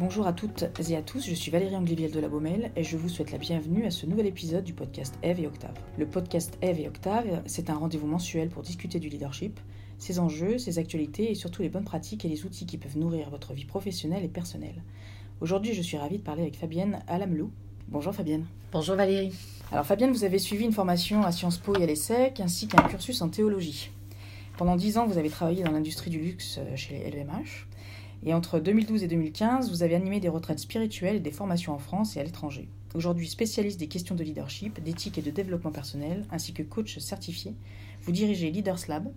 Bonjour à toutes et à tous, je suis Valérie Angliviel de la Baumelle et je vous souhaite la bienvenue à ce nouvel épisode du podcast Eve et Octave. Le podcast Eve et Octave, c'est un rendez-vous mensuel pour discuter du leadership, ses enjeux, ses actualités et surtout les bonnes pratiques et les outils qui peuvent nourrir votre vie professionnelle et personnelle. Aujourd'hui, je suis ravie de parler avec Fabienne Alamlou. Bonjour Fabienne. Bonjour Valérie. Alors Fabienne, vous avez suivi une formation à Sciences Po et à l'ESSEC ainsi qu'un cursus en théologie. Pendant dix ans, vous avez travaillé dans l'industrie du luxe euh, chez les LVMH. Et entre 2012 et 2015, vous avez animé des retraites spirituelles et des formations en France et à l'étranger. Aujourd'hui spécialiste des questions de leadership, d'éthique et de développement personnel, ainsi que coach certifié, vous dirigez Leaders Lab,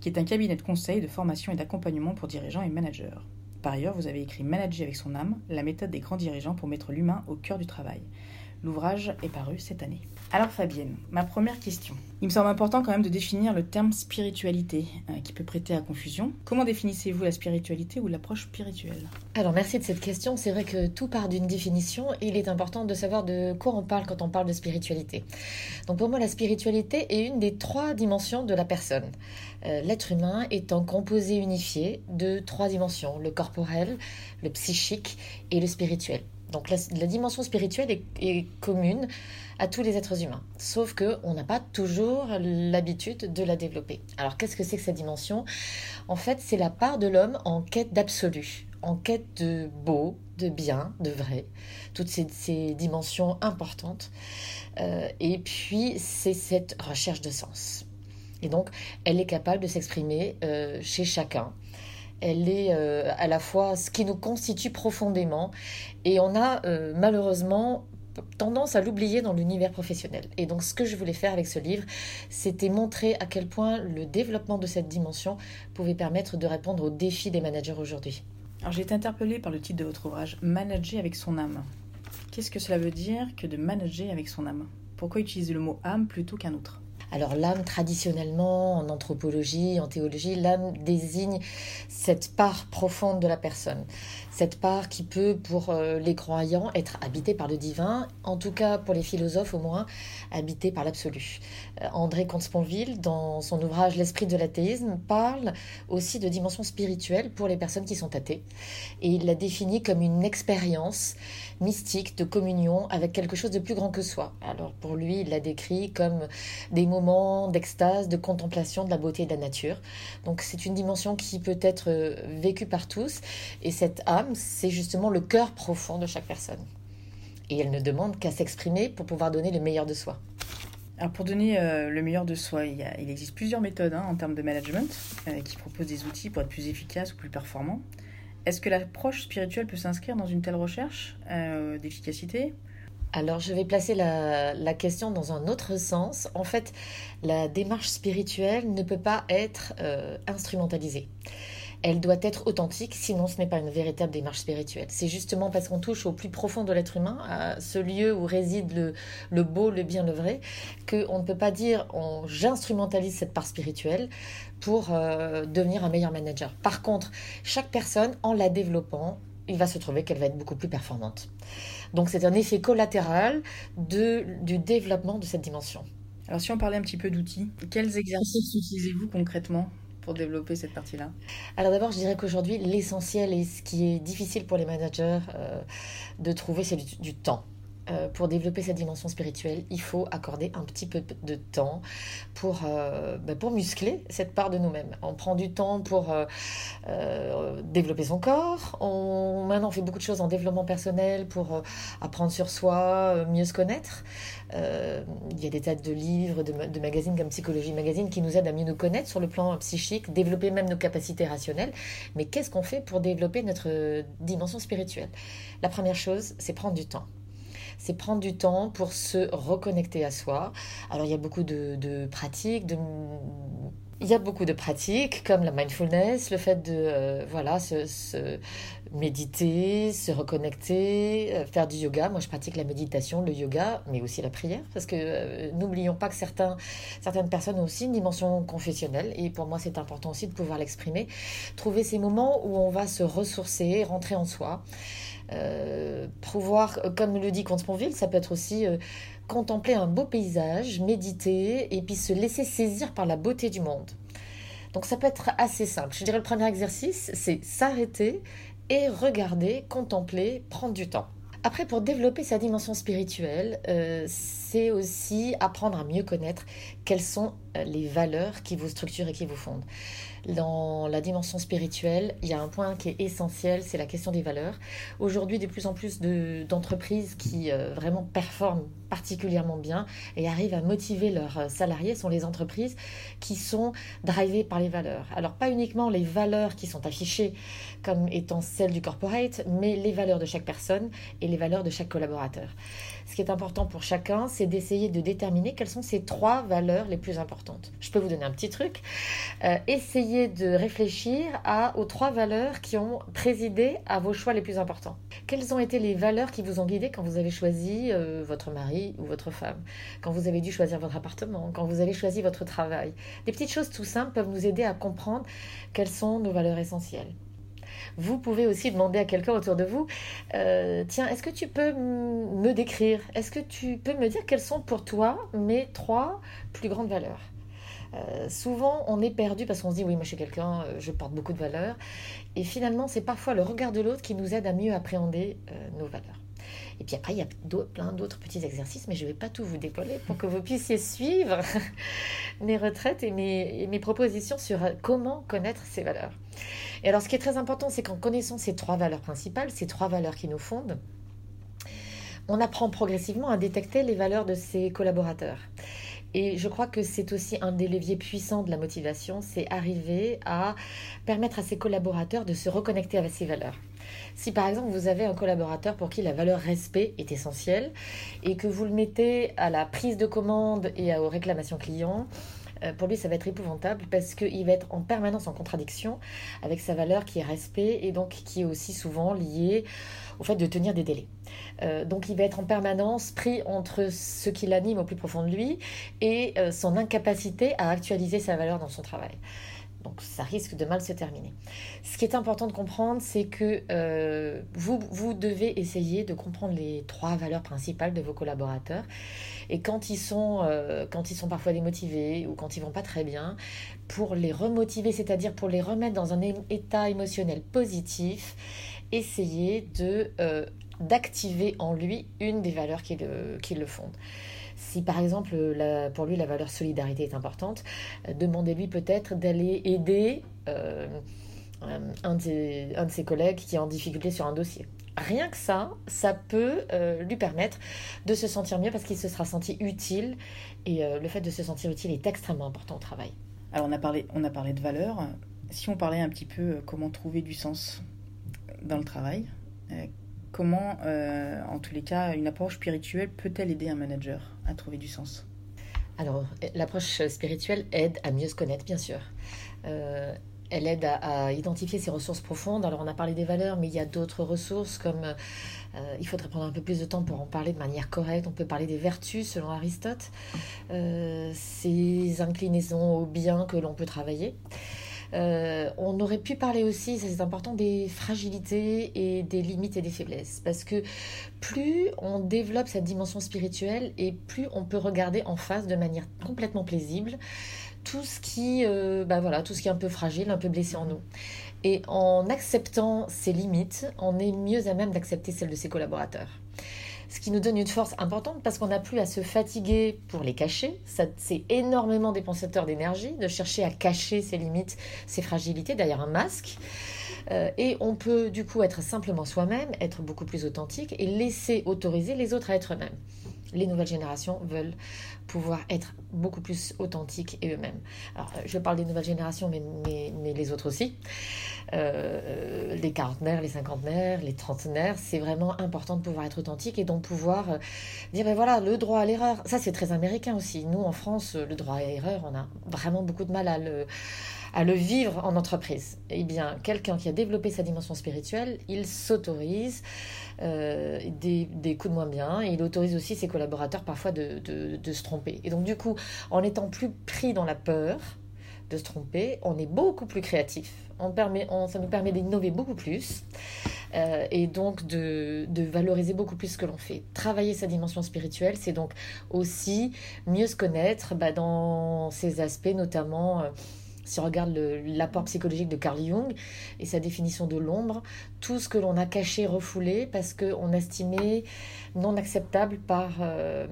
qui est un cabinet de conseil, de formation et d'accompagnement pour dirigeants et managers. Par ailleurs, vous avez écrit Manager avec son âme, la méthode des grands dirigeants pour mettre l'humain au cœur du travail. L'ouvrage est paru cette année. Alors Fabienne, ma première question. Il me semble important quand même de définir le terme spiritualité, euh, qui peut prêter à confusion. Comment définissez-vous la spiritualité ou l'approche spirituelle? Alors merci de cette question. C'est vrai que tout part d'une définition et il est important de savoir de quoi on parle quand on parle de spiritualité. Donc pour moi, la spiritualité est une des trois dimensions de la personne. Euh, l'être humain étant composé unifié de trois dimensions, le corporel, le psychique et le spirituel. Donc la, dimension spirituelle est, commune à tous les êtres humains, sauf qu'on n'a pas toujours l'habitude de la développer. Alors qu'est-ce que c'est que cette dimension? En fait, c'est la part de l'homme en quête d'absolu, en quête de beau, de bien, de vrai, toutes ces, dimensions importantes. Euh, et puis, c'est cette recherche de sens. Et donc, elle est capable de s'exprimer euh, chez chacun elle est euh, à la fois ce qui nous constitue profondément et on a euh, malheureusement tendance à l'oublier dans l'univers professionnel. Et donc ce que je voulais faire avec ce livre, c'était montrer à quel point le développement de cette dimension pouvait permettre de répondre aux défis des managers aujourd'hui. Alors j'ai été interpellée par le titre de votre ouvrage, Manager avec son âme. Qu'est-ce que cela veut dire que de manager avec son âme? Pourquoi utiliser le mot âme plutôt qu'un autre? Alors l'âme, traditionnellement, en anthropologie, en théologie, l'âme désigne cette part profonde de la personne, cette part qui peut, pour euh, les croyants, être habitée par le divin, en tout cas pour les philosophes au moins, habitée par l'absolu. Euh, André Comte-Sponville, dans son ouvrage L'esprit de l'athéisme, parle aussi de dimension spirituelle pour les personnes qui sont athées, et il la définit comme une expérience mystique de communion avec quelque chose de plus grand que soi. Alors pour lui, il la décrit comme des d'extase, de contemplation de la beauté de la nature. Donc c'est une dimension qui peut être euh, vécue par tous, et cette âme, c'est justement le cœur profond de chaque personne. Et elle ne demande qu'à s'exprimer pour pouvoir donner le meilleur de soi. Alors pour donner euh, le meilleur de soi, il, existe plusieurs méthodes hein, en termes de management euh, qui proposent des outils pour être plus efficace ou plus performant. Est-ce que l'approche spirituelle peut s'inscrire dans une telle recherche d'efficacité? Alors je vais placer la, question dans un autre sens. En fait, la démarche spirituelle ne peut pas être euh, instrumentalisée elle doit être authentique, sinon ce n'est pas une véritable démarche spirituelle. C'est justement parce qu'on touche au plus profond de l'être humain, à ce lieu où réside le, beau, le bien, le vrai, qu'on ne peut pas dire j'instrumentalise cette part spirituelle pour euh, devenir un meilleur manager. Par contre, chaque personne, en la développant, il va se trouver qu'elle va être beaucoup plus performante. Donc c'est un effet collatéral de, du développement de cette dimension. Alors si on parlait un petit peu d'outils, quels exercices utilisez-vous concrètement pour développer cette partie-là? Alors d'abord, je dirais qu'aujourd'hui, l'essentiel et ce qui est difficile pour les managers euh, de trouver, c'est du, temps. Euh, pour développer cette dimension spirituelle, il faut accorder un petit peu de temps pour, euh, pour muscler cette part de nous-mêmes. On prend du temps pour euh, développer son corps. On, maintenant, on fait beaucoup de choses en développement personnel pour apprendre sur soi, mieux se connaître. il y a des tas de livres, de, magazines comme Psychologie Magazine qui nous aident à mieux nous connaître sur le plan psychique, développer même nos capacités rationnelles. Mais qu'est-ce qu'on fait pour développer notre dimension spirituelle? La première chose, c'est prendre du temps c'est prendre du temps pour se reconnecter à soi. Alors il y a beaucoup de, pratiques, il y a beaucoup de pratiques comme la mindfulness, le fait de euh, voilà se, méditer, se reconnecter, euh, faire du yoga. Moi, je pratique la méditation, le yoga, mais aussi la prière, parce que euh, n'oublions pas que certains, certaines personnes ont aussi une dimension confessionnelle, et pour moi, c'est important aussi de pouvoir l'exprimer. Trouver ces moments où on va se ressourcer, rentrer en soi. Euh, pouvoir, euh, comme le dit Comte Sponville, ça peut être aussi euh, contempler un beau paysage, méditer et puis se laisser saisir par la beauté du monde. Donc ça peut être assez simple. Je dirais le premier exercice, c'est s'arrêter et regarder, contempler, prendre du temps. Après, pour développer sa dimension spirituelle, c'est aussi apprendre à mieux connaître quelles sont les valeurs qui vous structurent et qui vous fondent. Dans la dimension spirituelle, il y a un point qui est essentiel, c'est la question des valeurs. Aujourd'hui, de plus en plus d'entreprises qui euh, vraiment performent particulièrement bien et arrivent à motiver leurs euh, salariés sont les entreprises qui sont drivées par les valeurs. Alors pas uniquement les valeurs qui sont affichées comme étant celles du corporate, mais les valeurs de chaque personne et les valeurs de chaque collaborateur. Ce qui est important pour chacun, c'est d'essayer de déterminer quelles sont ces trois valeurs les plus importantes. Je peux vous donner un petit truc. Euh, essayez de réfléchir à, aux trois valeurs qui ont présidé à vos choix les plus importants. Quelles ont été les valeurs qui vous ont guidé quand vous avez choisi euh, votre mari ou votre femme, quand vous avez dû choisir votre appartement, quand vous avez choisi votre travail? Des petites choses tout simples peuvent nous aider à comprendre quelles sont nos valeurs essentielles. Vous pouvez aussi demander à quelqu'un autour de vous, euh, tiens, est-ce que tu peux me décrire? Est-ce que tu peux me dire quelles sont pour toi mes trois plus grandes valeurs? Euh, souvent, on est perdu parce qu'on se dit oui, moi je suis quelqu'un, euh, je porte beaucoup de valeurs. Et finalement, c'est parfois le regard de l'autre qui nous aide à mieux appréhender nos valeurs. Et puis après, il y a plein d'autres petits exercices, mais je ne vais pas tout vous décoller pour que vous puissiez suivre mes retraites et mes, mes propositions sur comment connaître ces valeurs. Et alors, ce qui est très important, c'est qu'en connaissant ces trois valeurs principales, ces trois valeurs qui nous fondent, on apprend progressivement à détecter les valeurs de ses collaborateurs. Et je crois que c'est aussi un des leviers puissants de la motivation, c'est arriver à permettre à ses collaborateurs de se reconnecter avec ces valeurs. Si par exemple vous avez un collaborateur pour qui la valeur respect est essentielle et que vous le mettez à la prise de commande et aux réclamations clients, euh, pour lui, ça va être épouvantable parce qu'il va être en permanence en contradiction avec sa valeur qui est respect et donc qui est aussi souvent liée au fait de tenir des délais. Euh, donc il va être en permanence pris entre ce qui l'anime au plus profond de lui et euh, son incapacité à actualiser sa valeur dans son travail. Donc ça risque de mal se terminer. Ce qui est important de comprendre, c'est que euh, vous, vous devez essayer de comprendre les trois valeurs principales de vos collaborateurs. Et quand ils sont, quand ils sont parfois démotivés ou quand ils vont pas très bien, pour les remotiver, c'est-à-dire pour les remettre dans un état émotionnel positif, essayez de euh, d'activer en lui une des valeurs qui le, qui le fondent. Si par exemple pour lui la valeur solidarité est importante, euh, demandez-lui peut-être d'aller aider euh, un, de ses, collègues qui est en difficulté sur un dossier. Rien que ça, ça peut euh, lui permettre de se sentir mieux parce qu'il se sera senti utile et le fait de se sentir utile est extrêmement important au travail. Alors on a parlé, on a parlé de valeurs. Si on parlait un petit peu comment trouver du sens dans le travail, comment, euh, en tous les cas, une approche spirituelle peut-elle aider un manager à trouver du sens? Alors, l'approche spirituelle aide à mieux se connaître, bien sûr. Euh, elle aide à, identifier ses ressources profondes. Alors, on a parlé des valeurs, mais il y a d'autres ressources comme euh, il faudrait prendre un peu plus de temps pour en parler de manière correcte. On peut parler des vertus selon Aristote, ces inclinaisons au bien que l'on peut travailler. Euh, on aurait pu parler aussi, c'est important, des fragilités et des limites et des faiblesses. Parce que plus on développe cette dimension spirituelle et plus on peut regarder en face de manière complètement plaisible tout ce qui, euh, bah voilà, tout ce qui est un peu fragile, un peu blessé en nous. Et en acceptant ces limites, on est mieux à même d'accepter celles de ses collaborateurs ce qui nous donne une force importante parce qu'on n'a plus à se fatiguer pour les cacher. C'est énormément dépensateur d'énergie de chercher à cacher ses limites, ses fragilités derrière un masque. Euh, et on peut du coup être simplement soi-même, être beaucoup plus authentique et laisser autoriser les autres à être eux-mêmes les nouvelles générations veulent pouvoir être beaucoup plus authentiques et eux-mêmes. Alors, euh, je parle des nouvelles générations, mais, mais, les autres aussi. Euh, les quarantenaires, les cinquantenaires, les trentenaires, c'est vraiment important de pouvoir être authentique et donc pouvoir euh, dire, ben voilà, le droit à l'erreur, ça c'est très américain aussi. Nous, en France, le droit à l'erreur, on a vraiment beaucoup de mal à le à le vivre en entreprise. Eh bien, quelqu'un qui a développé sa dimension spirituelle, il s'autorise euh, des, coups de moins bien il autorise aussi ses collaborateurs parfois de, se tromper. Et donc, du coup, en étant plus pris dans la peur de se tromper, on est beaucoup plus créatif. On permet, ça nous permet d'innover beaucoup plus euh, et donc de, valoriser beaucoup plus ce que l'on fait. Travailler sa dimension spirituelle, c'est donc aussi mieux se connaître bah, dans ces aspects, notamment. Euh, Si on regarde l'apport psychologique de Carl Jung et sa définition de l'ombre, tout ce que l'on a caché, refoulé, parce qu'on estimait non acceptable par euh,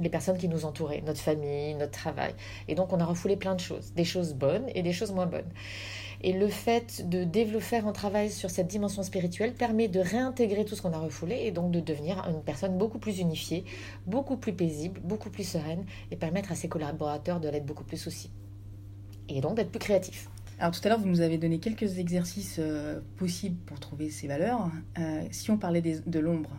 les personnes qui nous entouraient, notre famille, notre travail. Et donc on a refoulé plein de choses, des choses bonnes et des choses moins bonnes. Et le fait de développer un travail sur cette dimension spirituelle permet de réintégrer tout ce qu'on a refoulé et donc de devenir une personne beaucoup plus unifiée, beaucoup plus paisible, beaucoup plus sereine et permettre à ses collaborateurs de l'être beaucoup plus aussi. Et donc d'être plus créatif. Alors tout à l'heure, vous nous avez donné quelques exercices euh, possibles pour trouver ces valeurs. Euh, si on parlait de l'ombre,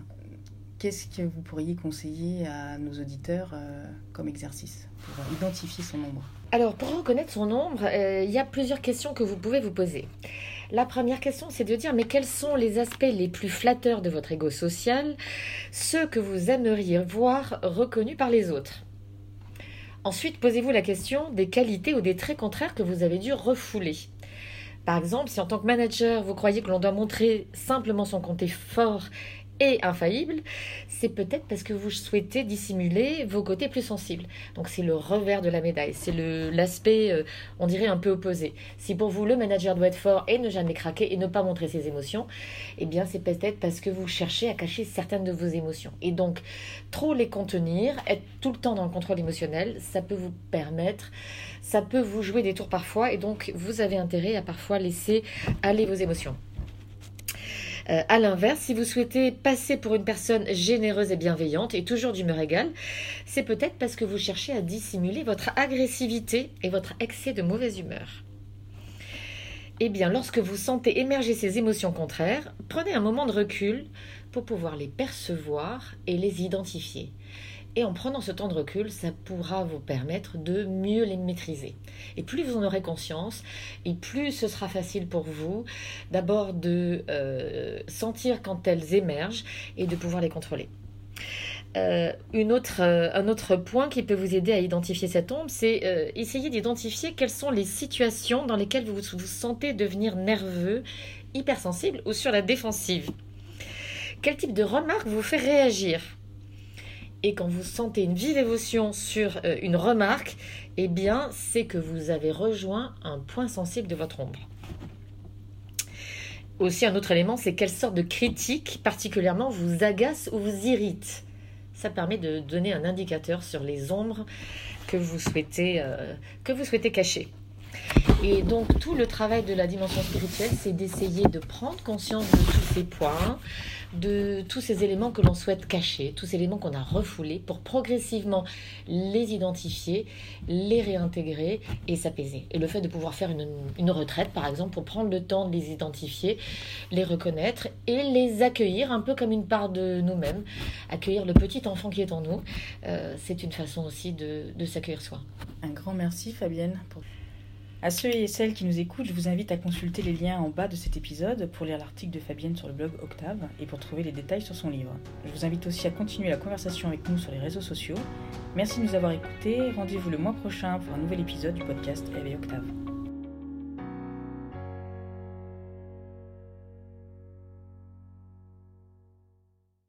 qu'est-ce que vous pourriez conseiller à nos auditeurs euh, comme exercice pour identifier son ombre? Alors pour reconnaître son ombre, il y a plusieurs questions que vous pouvez vous poser. La première question, c'est de dire mais quels sont les aspects les plus flatteurs de votre ego social, ceux que vous aimeriez voir reconnus par les autres? Ensuite, posez-vous la question des qualités ou des traits contraires que vous avez dû refouler. Par exemple, si en tant que manager, vous croyez que l'on doit montrer simplement son côté fort et infaillible, c'est peut-être parce que vous souhaitez dissimuler vos côtés plus sensibles. Donc c'est le revers de la médaille, c'est l'aspect, euh, on dirait, un peu opposé. Si pour vous, le manager doit être fort et ne jamais craquer et ne pas montrer ses émotions, eh bien c'est peut-être parce que vous cherchez à cacher certaines de vos émotions. Et donc, trop les contenir, être tout le temps dans le contrôle émotionnel, ça peut vous permettre, ça peut vous jouer des tours parfois, et donc vous avez intérêt à parfois laisser aller vos émotions. Euh, à l'inverse, si vous souhaitez passer pour une personne généreuse et bienveillante et toujours d'humeur égale, c'est peut-être parce que vous cherchez à dissimuler votre agressivité et votre excès de mauvaise humeur. Eh bien, lorsque vous sentez émerger ces émotions contraires, prenez un moment de recul pour pouvoir les percevoir et les identifier. Et en prenant ce temps de recul, ça pourra vous permettre de mieux les maîtriser. Et plus vous en aurez conscience, et plus ce sera facile pour vous d'abord de euh, sentir quand elles émergent et de pouvoir les contrôler. Euh, euh, un autre point qui peut vous aider à identifier cette ombre, c'est essayer d'identifier quelles sont les situations dans lesquelles vous vous sentez devenir nerveux, hypersensible ou sur la défensive. Quel type de remarque vous fait réagir? Et quand vous sentez une vive émotion sur euh, une remarque, eh bien, c'est que vous avez rejoint un point sensible de votre ombre. Aussi, un autre élément, c'est quelle sorte de critique particulièrement vous agace ou vous irrite. Ça permet de donner un indicateur sur les ombres que vous souhaitez, euh, que vous souhaitez cacher. Et donc tout le travail de la dimension spirituelle, c'est d'essayer de prendre conscience de tous ces points, de tous ces éléments que l'on souhaite cacher, tous ces éléments qu'on a refoulés pour progressivement les identifier, les réintégrer et s'apaiser. Et le fait de pouvoir faire une, retraite, par exemple, pour prendre le temps de les identifier, les reconnaître et les accueillir un peu comme une part de nous-mêmes, accueillir le petit enfant qui est en nous, euh, c'est une façon aussi de, de s'accueillir soi. Un grand merci Fabienne à ceux et celles qui nous écoutent, je vous invite à consulter les liens en bas de cet épisode pour lire l'article de Fabienne sur le blog Octave et pour trouver les détails sur son livre. Je vous invite aussi à continuer la conversation avec nous sur les réseaux sociaux. Merci de nous avoir écoutés. Rendez-vous le mois prochain pour un nouvel épisode du podcast Éveil Octave.